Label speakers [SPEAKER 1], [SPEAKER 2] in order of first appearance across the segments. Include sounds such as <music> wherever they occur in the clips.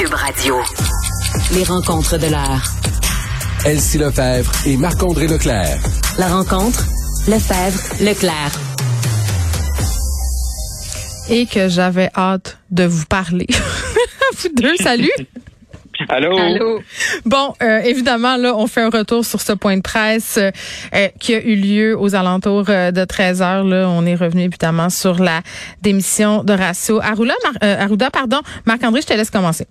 [SPEAKER 1] Cube Radio. Les rencontres de l'heure.
[SPEAKER 2] Elsie Lefebvre et Marc-André Leclerc.
[SPEAKER 1] La rencontre, Lefebvre, Leclerc.
[SPEAKER 3] Et que j'avais hâte de vous parler. <laughs> vous deux, salut.
[SPEAKER 4] Allô?
[SPEAKER 5] Allô?
[SPEAKER 3] Bon, euh, évidemment, là, on fait un retour sur ce point de presse euh, qui a eu lieu aux alentours euh, de 13 heures. Là, on est revenu évidemment sur la démission de Ratio Arruda. Arruda, pardon. Marc-André, je te laisse commencer.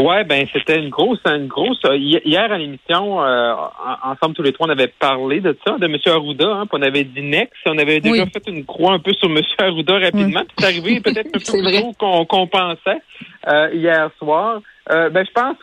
[SPEAKER 4] Ouais, ben c'était une grosse, une grosse. Hier à l'émission, ensemble tous les trois, on avait parlé de ça, de M. Arruda. Hein, puis on avait dit next, on avait déjà fait une croix un peu sur M. Arruda rapidement. Oui. C'est arrivé peut-être un <laughs> peu plus tôt qu'on pensait hier soir. Euh, ben, je pense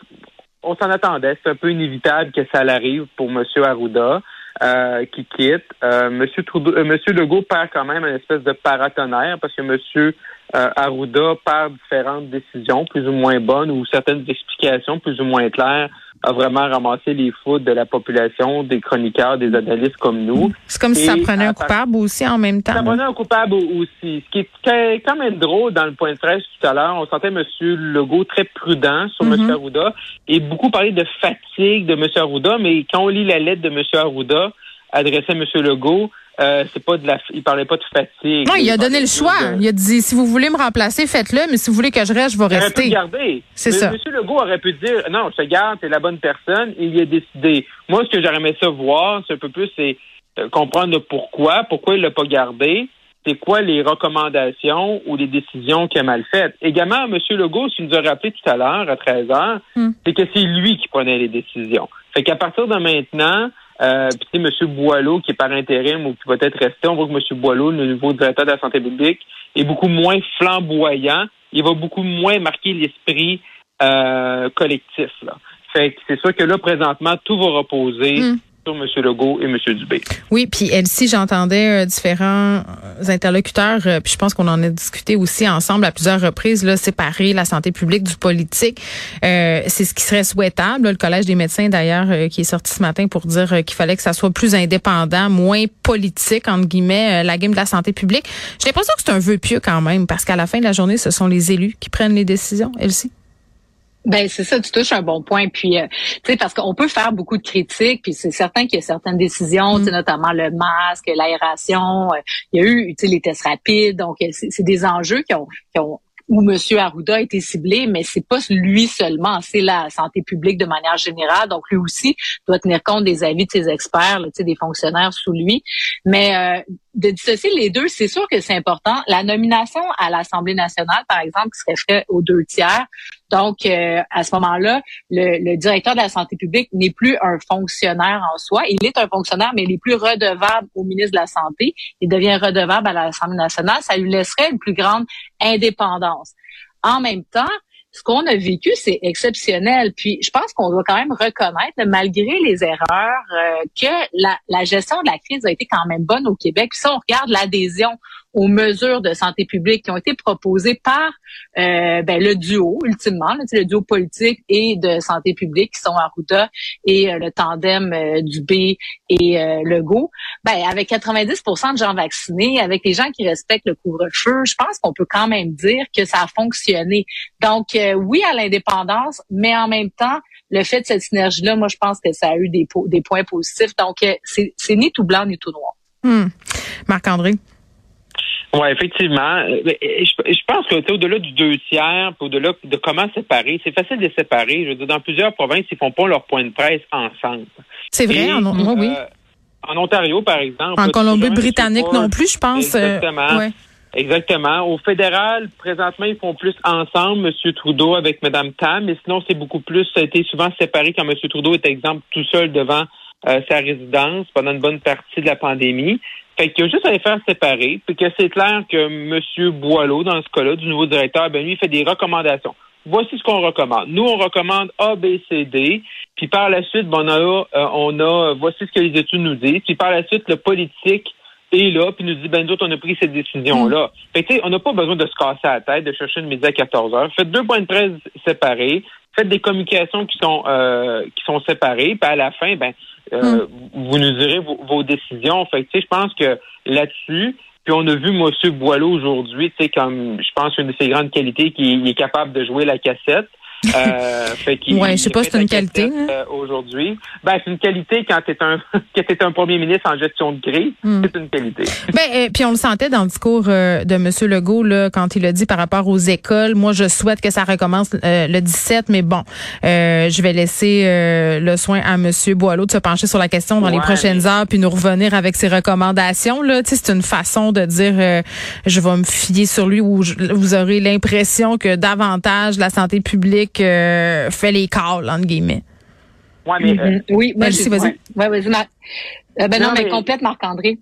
[SPEAKER 4] on s'en attendait. C'est un peu inévitable que ça arrive pour M. Arruda. Euh, qui quitte. Euh, Monsieur, Trudeau, euh, Monsieur Legault perd quand même une espèce de paratonnerre parce que Monsieur euh, Arruda perd différentes décisions plus ou moins bonnes ou certaines explications plus ou moins claires a vraiment ramassé les foudres de la population, des chroniqueurs, des analystes comme nous.
[SPEAKER 3] C'est comme si ça prenait un coupable aussi en même temps.
[SPEAKER 4] Ça prenait un coupable aussi. Ce qui est quand même drôle dans le point de presse tout à l'heure, on sentait M. Legault très prudent sur M.
[SPEAKER 3] Mm-hmm.
[SPEAKER 4] Arruda et beaucoup parler de fatigue de M. Arruda, mais quand on lit la lettre de M. Arruda adressée à M. Legault, euh, c'est pas de la, il parlait pas de fatigue.
[SPEAKER 3] Non, il, a donné le choix. Il a dit si vous voulez me remplacer, faites-le, mais si vous voulez que je reste, je vais rester.
[SPEAKER 4] Il aurait pu garder.
[SPEAKER 3] C'est ça.
[SPEAKER 4] M. Legault aurait pu dire non, je te garde, t'es la bonne personne. Il a décidé. Moi, ce que j'aurais aimé ça voir, c'est un peu plus, c'est euh, comprendre le pourquoi, pourquoi il l'a pas gardé. C'est quoi les recommandations ou les décisions qu'il a mal faites. Également, M. Legault, ce qu'il nous a rappelé tout à l'heure, à 13 h
[SPEAKER 3] Hmm.
[SPEAKER 4] c'est que c'est lui qui prenait les décisions. Fait qu'à partir de maintenant, euh, puis M. Boileau, qui est par intérim ou qui va être resté, on voit que M. Boileau, le nouveau directeur de la santé publique, est beaucoup moins flamboyant. Il va beaucoup moins marquer l'esprit euh, collectif. Là. Fait que c'est sûr que là, présentement, tout va reposer
[SPEAKER 3] Mm.
[SPEAKER 4] Sur. Legault et M. Dubé.
[SPEAKER 3] Oui, puis Elsie, j'entendais euh, différents euh, interlocuteurs, euh, puis je pense qu'on en a discuté aussi ensemble à plusieurs reprises, là, séparer la santé publique du politique. Euh, c'est ce qui serait souhaitable. là. le Collège des médecins, d'ailleurs, euh, qui est sorti ce matin pour dire euh, qu'il fallait que ça soit plus indépendant, moins politique, entre guillemets, la game de la santé publique. J'ai l'impression que c'est un vœu pieux quand même, parce qu'à la fin de la journée, ce sont les élus qui prennent les décisions, Elsie.
[SPEAKER 5] Ben c'est ça, tu touches un bon point. Puis, euh, tu sais, parce qu'on peut faire beaucoup de critiques, puis c'est certain qu'il y a certaines décisions, sais, notamment le masque, l'aération. euh, il y a eu, tu sais, les tests rapides. Donc, euh, c'est des enjeux qui ont, qui ont où M. Arruda a été ciblé, mais c'est pas lui seulement, c'est la santé publique de manière générale. Donc lui aussi doit tenir compte des avis de ses experts, là, tu sais, des fonctionnaires sous lui. Mais euh, de dissocier les deux, c'est sûr que c'est important. La nomination à l'Assemblée nationale, par exemple, qui serait faite aux deux tiers. Donc, euh, à ce moment-là, le, le directeur de la santé publique n'est plus un fonctionnaire en soi. Il est un fonctionnaire, mais il est plus redevable au ministre de la Santé. Il devient redevable à l'Assemblée nationale. Ça lui laisserait une plus grande indépendance. En même temps, ce qu'on a vécu, c'est exceptionnel. Puis, je pense qu'on doit quand même reconnaître, malgré les erreurs, euh, que la, la gestion de la crise a été quand même bonne au Québec. Puis, si on regarde l'adhésion aux mesures de santé publique qui ont été proposées par euh, ben, le duo, ultimement, là, le duo politique et de santé publique qui sont Arruda et euh, le tandem euh, Dubé et euh, Legault, ben, avec 90% de gens vaccinés, avec les gens qui respectent le couvre-feu, je pense qu'on peut quand même dire que ça a fonctionné. Donc, euh, oui à l'indépendance, mais en même temps, le fait de cette synergie-là, moi, je pense que ça a eu des, des points positifs. Donc, c'est ni tout blanc ni tout noir.
[SPEAKER 3] Hmm. Marc-André?
[SPEAKER 4] Oui, effectivement. Euh, Je, pense que au-delà du deux tiers, puis au-delà de comment séparer, c'est facile de les séparer. Je veux dire, dans plusieurs provinces, ils font pas leur point de presse ensemble.
[SPEAKER 3] C'est vrai,
[SPEAKER 4] Et,
[SPEAKER 3] en, oui, oui.
[SPEAKER 4] euh, en Ontario, par exemple.
[SPEAKER 3] En Colombie-Britannique non plus, je pense. euh,
[SPEAKER 4] Exactement.
[SPEAKER 3] ouais.
[SPEAKER 4] Exactement. Au fédéral, présentement, ils font plus ensemble, M. Trudeau avec Mme Tam, mais sinon, c'est beaucoup plus, ça a été souvent séparé quand M. Trudeau est, exemple, tout seul devant euh, sa résidence pendant une bonne partie de la pandémie. Fait qu'il y a juste à les faire séparer, puis que c'est clair que M. Boileau, dans ce cas-là, du nouveau directeur, ben lui, il fait des recommandations. Voici ce qu'on recommande. Nous, on recommande A, B, C, D. Puis par la suite, ben, on a, euh, on a, voici ce que les études nous disent. Puis par la suite, le politique est là, puis nous dit, ben, nous autres, on a pris cette décision-là. Fait que, tu sais, on n'a pas besoin de se casser la tête, de chercher une midi à 14 heures. Faites deux points de presse séparés. Faites des communications qui sont, euh, qui sont séparées. Puis à la fin, ben, euh, vous nous direz vos, vos décisions. Fait que, tu sais, je pense que là-dessus, puis on a vu M. Boileau aujourd'hui, tu sais, comme, je pense, une de ses grandes qualités, qu'il est capable de jouer la cassette. Euh, fait qu'il-
[SPEAKER 3] Ouais, je sais pas, c'est une qualité,
[SPEAKER 4] cassette, euh, aujourd'hui. Ben, c'est une qualité quand t'es un <laughs> quand t'es un premier ministre en gestion de crise.
[SPEAKER 3] Hmm.
[SPEAKER 4] C'est une qualité. <laughs>
[SPEAKER 3] Ben, euh, puis on le sentait dans le discours euh, de M. Legault là, quand il a dit par rapport aux écoles. Moi, je souhaite que ça recommence euh, le 17, mais bon, euh, je vais laisser euh, le soin à M. Boileau de se pencher sur la question dans les prochaines
[SPEAKER 4] mais-
[SPEAKER 3] heures, puis nous revenir avec ses recommandations. Là, Tu sais, c'est une façon de dire euh, je vais me fier sur lui ou je- vous aurez l'impression que davantage la santé publique euh, fait les calls entre guillemets.
[SPEAKER 4] Ouais, mais euh.
[SPEAKER 5] Oui, j'ai-
[SPEAKER 3] vas-y.
[SPEAKER 5] ouais. Vas-y, Marc. Euh, ben non,
[SPEAKER 4] Non,
[SPEAKER 5] mais,
[SPEAKER 4] mais-
[SPEAKER 5] complète, Marc-André.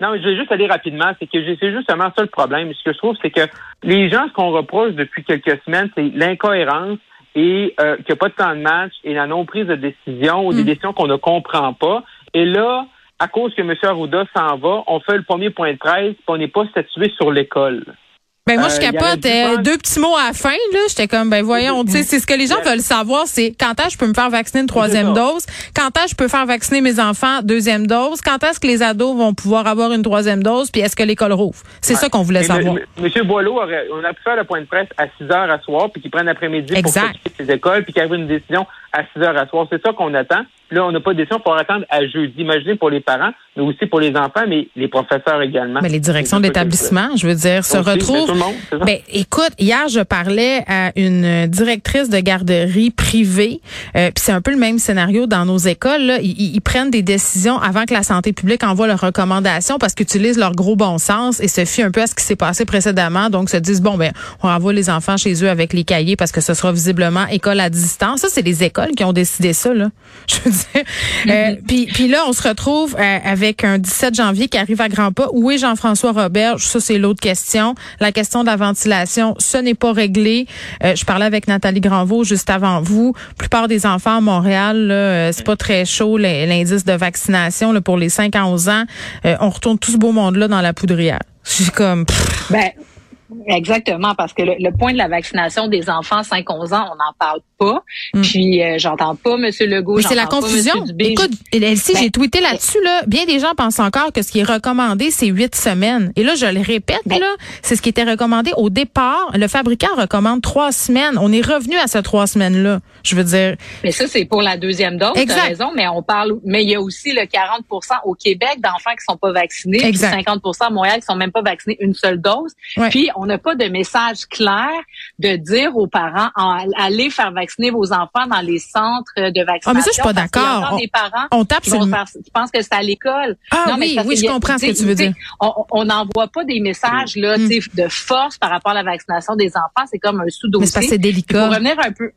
[SPEAKER 4] Non, je vais juste aller rapidement. C'est que c'est justement ça le problème. Ce que je trouve, c'est que les gens, ce qu'on reproche depuis quelques semaines, c'est l'incohérence et euh, qu'il n'y a pas de temps de match et la non-prise de décision ou des décisions qu'on ne comprend pas. Et là, à cause que M. Arruda s'en va, on fait le premier point de presse puis on n'est pas statué sur l'école.
[SPEAKER 3] Ben moi
[SPEAKER 4] Euh,
[SPEAKER 3] je
[SPEAKER 4] aurait
[SPEAKER 3] capote euh, deux petits mots à la fin là, j'étais comme ben voyons, tu sais c'est ce que les gens veulent savoir c'est quand est-ce que je peux me faire vacciner une troisième dose, quand est-ce que je peux faire vacciner mes enfants deuxième dose, quand est-ce que les ados vont pouvoir avoir une troisième dose? Puis est-ce que l'école rouvre? C'est ça qu'on voulait savoir.
[SPEAKER 4] Monsieur Boileau aurait, on a pu faire le point de presse à 6 heures à soir, puis qu'il prenne l'après-midi pour s'occuper de ses écoles, puis qu'il y une décision à 6 heures à soir. C'est ça qu'on attend. Là, on n'a pas de décision pour attendre à jeudi. Imaginez pour les parents, mais aussi pour les enfants, mais les professeurs également.
[SPEAKER 3] Mais les directions d'établissement, je veux dire, se
[SPEAKER 4] Aussi,
[SPEAKER 3] retrouvent.
[SPEAKER 4] monde.
[SPEAKER 3] Ben, écoute, hier, je parlais à une directrice de garderie privée, euh, puis c'est un peu le même scénario dans nos écoles. Là. Ils, ils- ils prennent des décisions avant que la santé publique envoie leurs recommandations parce qu'ils utilisent leur gros bon sens et se fient un peu à ce qui s'est passé précédemment. Donc, se disent, bon, ben, on renvoie les enfants chez eux avec les cahiers parce que ce sera visiblement école à distance. Ça, c'est les écoles qui ont décidé ça, là. <laughs> Je veux dire. <laughs> Euh, puis, là, on se retrouve euh, avec un 17 janvier qui arrive à grands pas. Où est Jean-François Roberge? Ça, c'est l'autre question. La question de la ventilation, ce n'est pas réglé. Euh, je parlais avec Nathalie Granvaux juste avant vous. La plupart des enfants à Montréal, euh, c'est pas très chaud l'indice de vaccination pour les 5 à 11 ans. On retourne tout ce beau monde-là dans la poudrière. Comme...
[SPEAKER 5] Ben, exactement, parce que le, le point de la vaccination des enfants 5-11 ans, on n'en parle pas. Puis, euh, j'entends pas M. Legault.
[SPEAKER 3] Mais c'est la
[SPEAKER 5] pas
[SPEAKER 3] confusion. Écoute, Elsie,
[SPEAKER 5] Ben,
[SPEAKER 3] j'ai tweeté là-dessus, là. Bien des gens pensent encore que ce qui est recommandé, c'est huit semaines. Et là, je le répète,
[SPEAKER 5] Ben-
[SPEAKER 3] là, c'est ce qui était recommandé au départ. Le fabricant recommande trois semaines. On est revenu à ces trois semaines-là. Je veux dire,
[SPEAKER 5] Mais ça, c'est pour la deuxième dose,
[SPEAKER 3] Exact.
[SPEAKER 5] raison, mais on parle, mais il y a aussi le 40% au Québec d'enfants qui sont pas vaccinés, puis
[SPEAKER 3] Exact.
[SPEAKER 5] 50% à Montréal qui sont même pas vaccinés une seule dose.
[SPEAKER 3] Ouais.
[SPEAKER 5] Puis, on n'a pas de message clair de dire aux parents, en- allez faire vacciner vos enfants dans les centres de vaccination.
[SPEAKER 3] Ah, mais ça, je suis pas d'accord. On-
[SPEAKER 5] des parents
[SPEAKER 3] on tape sur
[SPEAKER 5] faire, qui pensent que c'est à l'école.
[SPEAKER 3] Ah
[SPEAKER 5] Non,
[SPEAKER 3] oui, oui, je comprends ce que
[SPEAKER 5] tu
[SPEAKER 3] veux dire.
[SPEAKER 5] On n'envoie pas des messages là, sais, de force par rapport à la vaccination des enfants. C'est comme un sous-dossier.
[SPEAKER 3] Mais c'est délicat.
[SPEAKER 5] Pour revenir un peu.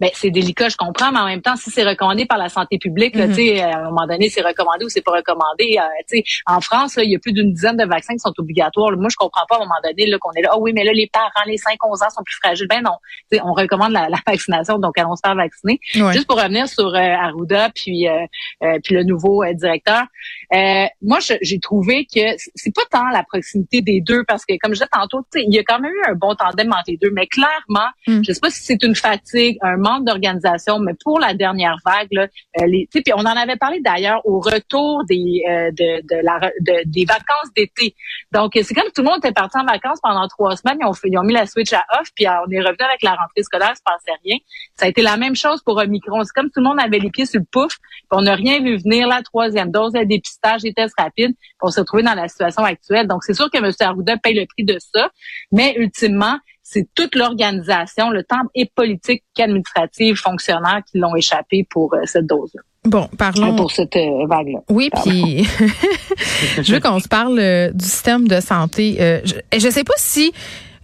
[SPEAKER 5] Ben, c'est délicat, je comprends, mais en même temps, si c'est recommandé par la santé publique, là,
[SPEAKER 3] Mhm.
[SPEAKER 5] tu sais, à un moment donné, c'est recommandé ou c'est pas recommandé. euh, tu sais, en France, là, il y a plus d'une dizaine de vaccins qui sont obligatoires. Moi, je comprends pas à un moment donné là, qu'on est là. Ah oui, mais là, les parents, les 5-11 ans sont plus fragiles. Ben non, tu sais, on recommande la, la vaccination, donc allons se faire vacciner. Juste pour revenir sur euh, Arruda puis euh, euh, puis le nouveau euh, directeur, euh, moi j'ai trouvé que c'est pas tant la proximité des deux parce que comme je disais tantôt, tu sais, il y a quand même eu un bon tandem entre les deux, mais clairement,
[SPEAKER 3] Mm.
[SPEAKER 5] je sais pas si c'est une fatigue, un d'organisation, mais pour la dernière vague, euh, puis on en avait parlé d'ailleurs au retour des euh, des vacances d'été. Donc c'est comme tout le monde était parti en vacances pendant trois semaines, ils ont ils ont mis la switch à off, puis euh, on est revenu avec la rentrée scolaire, il se passait rien. Ça a été la même chose pour Omicron. C'est comme tout le monde avait les pieds sur le pouf, puis on n'a rien vu venir, la troisième dose, le dépistage, les tests rapides, puis on s'est retrouvé dans la situation actuelle. Donc, c'est sûr que M. Arruda paye le prix de ça, mais ultimement, c'est toute l'organisation, le temps et politique qu'administrative, fonctionnaires qui l'ont échappé pour euh, cette dose-là,
[SPEAKER 3] Bon, parlons.
[SPEAKER 5] pour cette euh, vague-là.
[SPEAKER 3] Oui, puis <laughs> <laughs> je veux qu'on se parle euh, du système de santé. Je, je sais pas si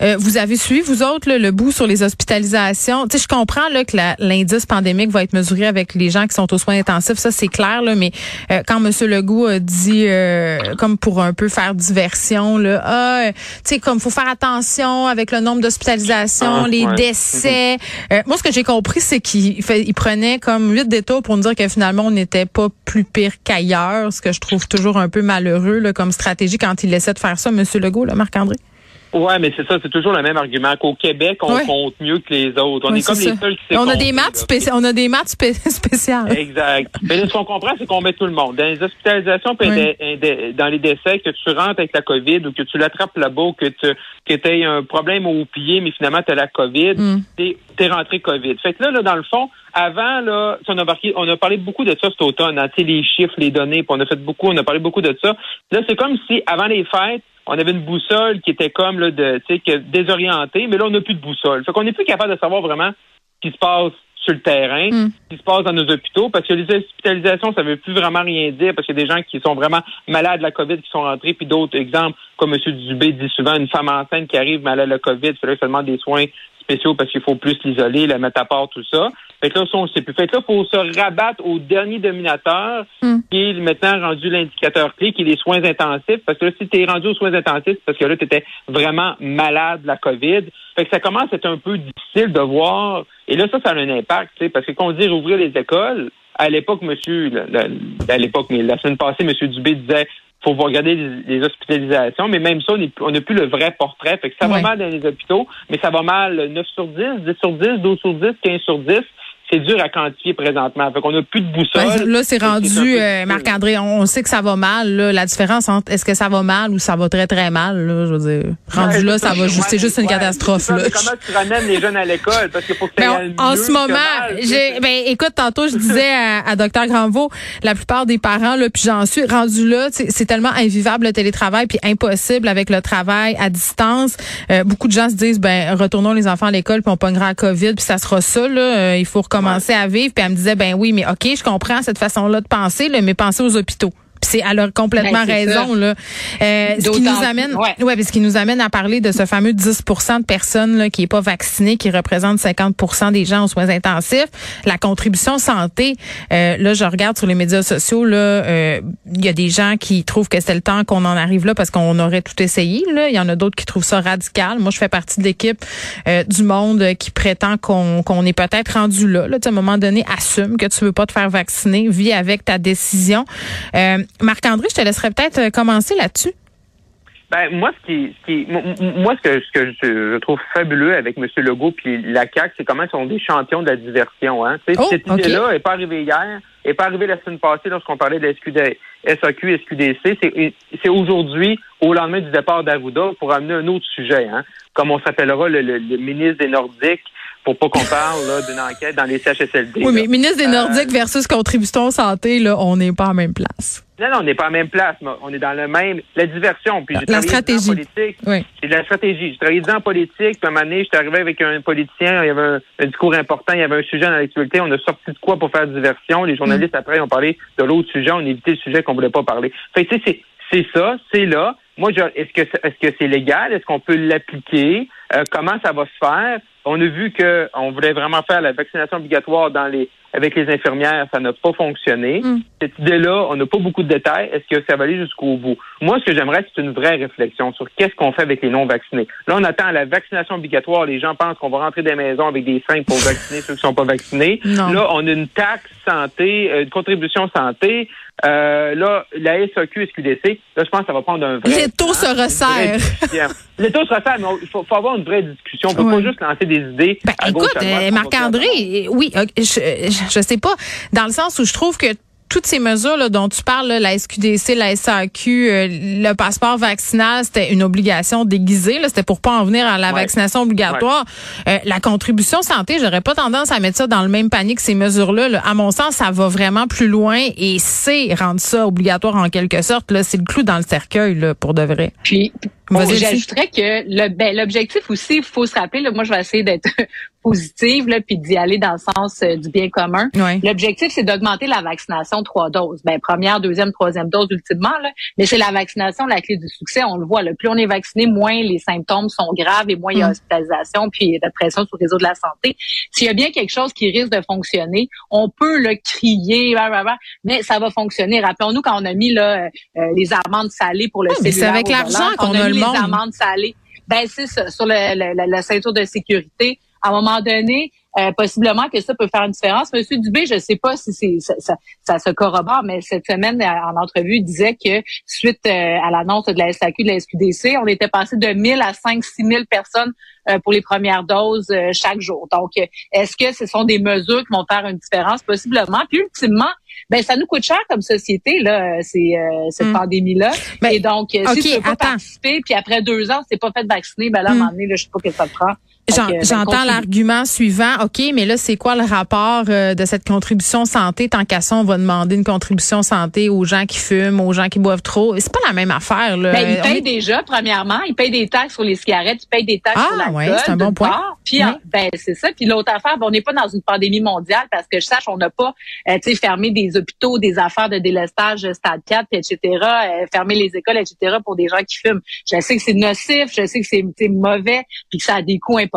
[SPEAKER 3] euh, vous avez suivi, vous autres, là, le bout sur les hospitalisations. Tu sais, je comprends là, que l'indice pandémique va être mesuré avec les gens qui sont aux soins intensifs, ça c'est clair, là, mais euh, quand M. Legault a dit, euh, comme pour un peu faire diversion, là, ah, euh, tu sais, comme faut faire attention avec le nombre d'hospitalisations,
[SPEAKER 4] Ah,
[SPEAKER 3] les
[SPEAKER 4] ouais.
[SPEAKER 3] décès. Euh, moi, ce que j'ai compris, c'est qu'il il prenait comme huit détours pour nous dire que finalement, on n'était pas plus pire qu'ailleurs, ce que je trouve toujours un peu malheureux là, comme stratégie quand il essaie de faire ça, M. Legault, là, Marc-André?
[SPEAKER 4] Ouais, mais c'est ça, c'est toujours le même argument qu'au Québec, on
[SPEAKER 3] Ouais.
[SPEAKER 4] compte mieux que les autres. On
[SPEAKER 3] Ouais,
[SPEAKER 4] est comme les seuls qui s'est
[SPEAKER 3] On a des maths spéci- on a des maths spé- <laughs> spéciales.
[SPEAKER 4] Exact. Mais là, ce qu'on comprend, c'est qu'on met tout le monde. Dans les hospitalisations, des- dans les décès, que tu rentres avec la COVID ou que tu l'attrapes là-bas, ou que tu que aies un problème au pied, mais finalement tu as la COVID,
[SPEAKER 3] Mm.
[SPEAKER 4] t'es es rentré COVID. Fait que là, là, dans le fond, avant, là, on a, marqué, on a parlé beaucoup de ça cet automne, hein, tu sais, les chiffres, les données, puis on a fait beaucoup, on a parlé beaucoup de ça. Là, c'est comme si, avant les fêtes, on avait une boussole qui était comme là, de, tu sais, que désorientée, mais là, on n'a plus de boussole. Fait qu'on n'est plus capable de savoir vraiment ce qui se passe sur le terrain,
[SPEAKER 3] Mm.
[SPEAKER 4] ce qui se passe dans nos hôpitaux, parce que les hospitalisations, ça veut plus vraiment rien dire, parce qu'il y a des gens qui sont vraiment malades de la COVID qui sont rentrés, puis d'autres exemples, comme M. Dubé dit souvent, une femme enceinte qui arrive malade de la COVID, il faudrait seulement des soins spéciaux parce qu'il faut plus l'isoler, la mettre à part, tout ça. Fait que là, ça, on sait plus. Fait que là, faut se rabattre au dernier dominateur,
[SPEAKER 3] Mm.
[SPEAKER 4] qui est maintenant rendu l'indicateur clé, qui est les soins intensifs. Parce que là, si tu es rendu aux soins intensifs, c'est parce que là, tu étais vraiment malade de la COVID. Fait que ça commence à être un peu difficile de voir. Et là, ça, ça a un impact, tu sais, parce que quand on dit rouvrir les écoles, à l'époque, monsieur, à l'époque, mais la semaine passée, monsieur Dubé disait faut regarder les, les hospitalisations, mais même ça, on n'a plus le vrai portrait. Fait que ça
[SPEAKER 3] Ouais.
[SPEAKER 4] va mal dans les hôpitaux, mais ça va mal 9 sur 10, 10 sur 10, 12 sur 10, 15 sur 10. C'est dur à quantifier présentement. Fait qu'on n'a plus de boussole.
[SPEAKER 3] Ben, là, c'est
[SPEAKER 4] que
[SPEAKER 3] rendu, euh. Marc-André, on, sait que ça va mal. Là. La différence entre est-ce que ça va mal ou ça va très, très mal, là, je veux dire. Rendu
[SPEAKER 4] Ouais,
[SPEAKER 3] là, ça va juste, c'est juste une
[SPEAKER 4] ouais,
[SPEAKER 3] catastrophe. Là.
[SPEAKER 4] Comment tu ramènes les jeunes à l'école? Parce qu'il faut que tu
[SPEAKER 3] en, en ce moment, j'ai, ben, écoute, tantôt, je disais à, à Dr. Granvaux, la plupart des parents, là, puis j'en suis rendu là, c'est tellement invivable le télétravail, puis impossible avec le travail à distance. Euh, beaucoup de gens se disent, ben, retournons les enfants à l'école, puis on pognera à COVID, puis ça sera ça, là. Euh, il faut recommencer à vivre. Puis elle me disait, ben oui, mais ok, je comprends cette façon-là de penser, mais pensez aux hôpitaux. Puis c'est, elle a complètement
[SPEAKER 5] Ben,
[SPEAKER 3] raison, là. Euh, ce qui nous amène,
[SPEAKER 5] ouais.
[SPEAKER 3] Ouais, ce qui nous amène à parler de ce fameux 10% de personnes là, qui est pas vaccinées, qui représente 50% des gens aux soins intensifs. La contribution santé, euh, là, je regarde sur les médias sociaux, là, euh, il y a des gens qui trouvent que c'est le temps qu'on en arrive là parce qu'on aurait tout essayé. Là, il y en a d'autres qui trouvent ça radical. Moi, je fais partie de l'équipe euh, du monde qui prétend qu'on qu'on est peut-être rendu là. là. À un moment donné, assume que tu veux pas te faire vacciner, vis avec ta décision. Euh, Marc-André, je te laisserai peut-être euh, commencer là-dessus.
[SPEAKER 4] Ben, moi, ce qui, ce moi, ce que, ce que je, trouve fabuleux avec M. Legault puis la CAQ, c'est comment ils sont des champions de la diversion. Hein?
[SPEAKER 3] Oh,
[SPEAKER 4] cette idée-là n'est pas arrivée hier, n'est pas arrivée la semaine passée lorsqu'on parlait de la SQD, SAQ, SQDC. C'est, aujourd'hui, au lendemain du départ d'Arruda, pour amener un autre sujet. Hein? Comme on s'appellera le, le- le ministre des Nordiques, pour pas qu'on parle d'une enquête dans les CHSLD.
[SPEAKER 3] Oui,
[SPEAKER 4] là.
[SPEAKER 3] mais ministre des
[SPEAKER 4] Euh,
[SPEAKER 3] Nordiques versus contribution santé, là, on n'est pas en même place.
[SPEAKER 4] Non, non, on n'est pas à la même place, mais on est dans le même. La diversion. Puis j'ai
[SPEAKER 3] La
[SPEAKER 4] travaillé
[SPEAKER 3] stratégie.
[SPEAKER 4] en politique.
[SPEAKER 3] Oui.
[SPEAKER 4] C'est de la stratégie. J'ai travaillé 10 ans en politique, puis à un moment donné, j'étais arrivé avec un politicien, il y avait un, un discours important, il y avait un sujet dans l'actualité, on a sorti de quoi pour faire diversion. Les journalistes, après, ont parlé de l'autre sujet, on a évité le sujet qu'on voulait pas parler. Fait que, tu sais, c'est, ça, c'est là. Moi, est-ce que est-ce que c'est légal? Est-ce qu'on peut l'appliquer? Euh, comment ça va se faire? On a vu que on voulait vraiment faire la vaccination obligatoire dans les avec les infirmières, ça n'a pas fonctionné.
[SPEAKER 3] Mm.
[SPEAKER 4] Cette idée-là, on n'a pas beaucoup de détails. Est-ce que ça va aller jusqu'au bout? Moi, ce que j'aimerais, c'est une vraie réflexion sur qu'est-ce qu'on fait avec les non-vaccinés. Là, on attend la vaccination obligatoire. Les gens pensent qu'on va rentrer des maisons avec des seringues pour vacciner ceux qui sont pas vaccinés.
[SPEAKER 3] Non.
[SPEAKER 4] Là, on a une taxe santé, euh, une contribution santé. Euh, là, la SAQ, SQDC, là, je pense que ça va prendre un vrai...
[SPEAKER 3] Les taux se
[SPEAKER 4] temps,
[SPEAKER 3] resserrent.
[SPEAKER 4] Les taux se resserrent, mais il faut, faut avoir une vraie discussion. On peut
[SPEAKER 3] Ouais.
[SPEAKER 4] pas juste lancer des idées.
[SPEAKER 3] Ben,
[SPEAKER 4] à
[SPEAKER 3] écoute, euh, Marc-André, euh, oui, ok, je, je, je sais pas, dans le sens où je trouve que toutes ces mesures là, dont tu parles, là, la SQDC, la SAQ, euh, le passeport vaccinal, c'était une obligation déguisée. là, C'était pour pas en venir à la
[SPEAKER 4] Ouais.
[SPEAKER 3] vaccination obligatoire. Euh, la contribution santé, j'aurais pas tendance à mettre ça dans le même panier que ces mesures-là. là. À mon sens, ça va vraiment plus loin et c'est rendre ça obligatoire en quelque sorte. Là, c'est le clou dans le cercueil là, pour de vrai.
[SPEAKER 5] Puis, bon, j'ajouterais que le, ben, l'objectif aussi, il faut se rappeler, là, moi, je vais essayer d'être positive, là, puis d'y aller dans le sens euh, du bien commun.
[SPEAKER 3] Ouais.
[SPEAKER 5] L'objectif, c'est d'augmenter la vaccination trois doses. Ben, première, deuxième, troisième dose, ultimement, là. Mais c'est la vaccination la clé du succès. On le voit, là. Plus on est vacciné, moins les symptômes sont graves et moins il y a
[SPEAKER 3] Mm.
[SPEAKER 5] hospitalisation puis de pression sur le réseau de la santé. S'il y a bien quelque chose qui risque de fonctionner, on peut le crier, mais ça va fonctionner. Rappelons-nous quand on a mis, là, euh, les amendes salées pour le
[SPEAKER 3] mais c'est avec l'argent qu'on
[SPEAKER 5] on
[SPEAKER 3] a
[SPEAKER 5] mis
[SPEAKER 3] le
[SPEAKER 5] les
[SPEAKER 3] monde.
[SPEAKER 5] amendes salées. Ben c'est ça, sur le, le- le- la ceinture de sécurité. À un moment donné, euh, possiblement que ça peut faire une différence. Monsieur Dubé, je ne sais pas si c'est ça, ça, se corrobore, mais cette semaine, en entrevue, il disait que suite euh, à l'annonce de la SAQ, de la SQDC, on était passé de 1000 à 5 6 000 personnes euh, pour les premières doses chaque jour. Donc, est-ce que ce sont des mesures qui vont faire une différence? Possiblement. Puis, ultimement, ben ça nous coûte cher comme société là, c'est cette hmm. pandémie là. Ben, Et donc, si tu veux pas participer, puis après deux ans, c'est pas fait vacciner, ben là, à un hmm. moment donné, là, je sais pas que ça te prend
[SPEAKER 3] j'entends l'argument suivant. OK, mais là, c'est quoi le rapport euh, de cette contribution santé? Tant qu'à ça, on va demander une contribution santé aux gens qui fument, aux gens qui boivent trop. C'est pas la même affaire. Là.
[SPEAKER 5] Ben, ils payent déjà, premièrement. Ils payent des taxes sur les cigarettes. Ils payent des taxes sur
[SPEAKER 3] la ouais, c'est un bon point.
[SPEAKER 5] Puis, ben, c'est ça. Puis l'autre affaire, ben, on n'est pas dans une pandémie mondiale parce que je sache, on n'a pas euh, fermé des hôpitaux, des affaires de délestage stade 4, etc., euh, fermer les écoles, etc., pour des gens qui fument. Je sais que c'est nocif, je sais que c'est mauvais, puis que ça a des coûts importants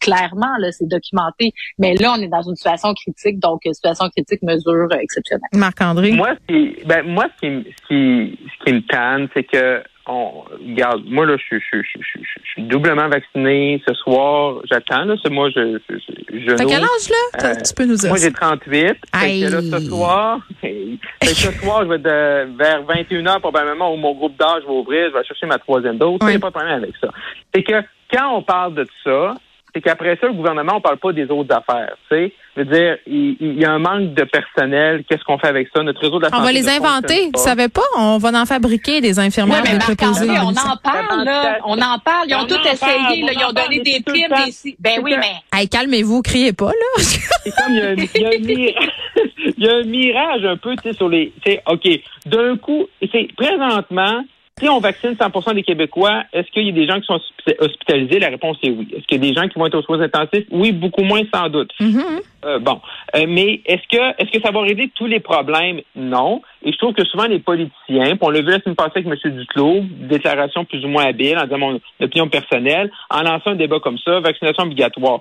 [SPEAKER 5] clairement, là, c'est documenté. Mais là, on est dans une situation critique, donc euh, situation critique, mesure euh, exceptionnelle.
[SPEAKER 3] Marc-André?
[SPEAKER 4] Moi, ce qui, ben, moi, ce qui, ce qui, ce qui me tanne, c'est que on, regarde, moi là, je, je, je, je, suis doublement vacciné ce soir. J'attends là, c'est moi, je, je, je
[SPEAKER 3] T'as quel âge là? Euh, Tu peux nous dire.
[SPEAKER 4] Moi, j'ai 38. Fait que là, ce soir, <laughs> ce soir, je vais de, vers 21 h probablement où mon groupe d'âge va ouvrir. Je vais chercher ma troisième dose. Il n'y a pas de problème avec ça. C'est que quand on parle de ça, c'est qu'après ça, le gouvernement, on parle pas des autres affaires. Tu sais, je veux dire, il, y a un manque de personnel. Qu'est-ce qu'on fait avec ça? Notre réseau de la
[SPEAKER 3] On va les inventer. Vous savez pas? On va en fabriquer des infirmières
[SPEAKER 5] ouais, mais on en parle. Là. On en parle. Ils ont tout essayé. Là. Ils ont donné des primes. Des... Ben oui, mais.
[SPEAKER 3] Hey, calmez-vous, criez pas là. <laughs>
[SPEAKER 4] c'est comme il y, a un, mirage, <laughs> il y a un mirage un peu, tu sais, sur les. Tu sais, ok. D'un coup, c'est présentement si on vaccine 100% des Québécois, est-ce qu'il y a des gens qui sont hospitalisés? La réponse est oui. Est-ce qu'il y a des gens qui vont être aux soins intensifs? Oui, beaucoup moins sans doute.
[SPEAKER 3] Mm-hmm.
[SPEAKER 4] Euh, bon, euh, mais est-ce que est-ce que ça va régler tous les problèmes? Non. Et je trouve que souvent les politiciens, on l'a vu la semaine passée avec M. Duclos, déclaration plus ou moins habile en disant mon opinion personnelle, en lançant un débat comme ça, vaccination obligatoire.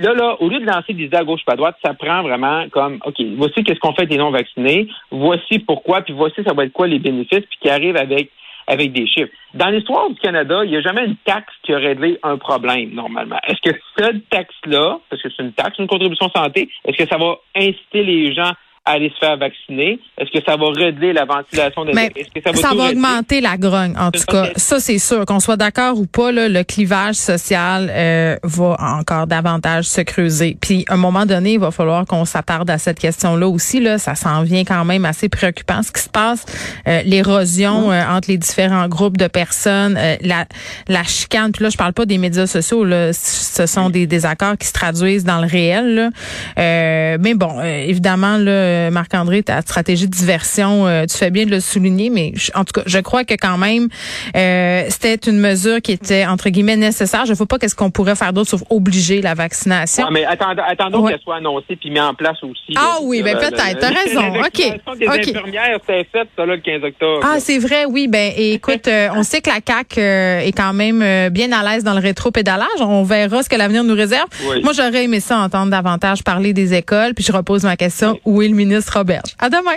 [SPEAKER 4] Là, là, au lieu de lancer des idées à gauche pas à droite, ça prend vraiment comme, OK, voici qu'est-ce qu'on fait des non-vaccinés, voici pourquoi, puis voici ça va être quoi les bénéfices, puis qui arrive avec avec des chiffres. Dans l'histoire du Canada, il n'y a jamais une taxe qui a réglé un problème, normalement. Est-ce que cette taxe-là, parce que c'est une taxe, une contribution santé, est-ce que ça va inciter les gens aller se faire vacciner? Est-ce que ça va régler la ventilation des
[SPEAKER 3] que ça va, ça va augmenter la grogne, en tout cas. Ça, c'est sûr. Qu'on soit d'accord ou pas, là, le clivage social euh, va encore davantage se creuser. Puis, à un moment donné, il va falloir qu'on s'attarde à cette question-là aussi. Là, ça s'en vient quand même assez préoccupant. Ce qui se passe, euh, l'érosion euh, entre les différents groupes de personnes, la, la chicane. Puis là, je parle pas des médias sociaux. Là, ce sont des, des accords qui se traduisent dans le réel. Là. mais bon, évidemment, là, euh, Marc-André, ta stratégie de diversion, euh, tu fais bien de le souligner, mais en tout cas, je crois que quand même, euh, c'était une mesure qui était, entre guillemets, nécessaire. Je ne vois pas qu'est-ce qu'on pourrait faire d'autre sauf obliger la vaccination.
[SPEAKER 4] mais attendons, attendons qu'elle soit annoncée puis mise en place aussi.
[SPEAKER 3] Ah oui, ben peut-être, t'as raison. OK.
[SPEAKER 4] des infirmières, c'est fait, ça, là, le 15 octobre.
[SPEAKER 3] Ah, c'est vrai, oui. Ben, <laughs> écoute, on sait que la CAQ est quand même bien à l'aise dans le rétro-pédalage. On verra ce que l'avenir nous réserve. Moi, j'aurais aimé ça entendre davantage parler des écoles, puis je repose ma question, où est le ministre Robert. À demain.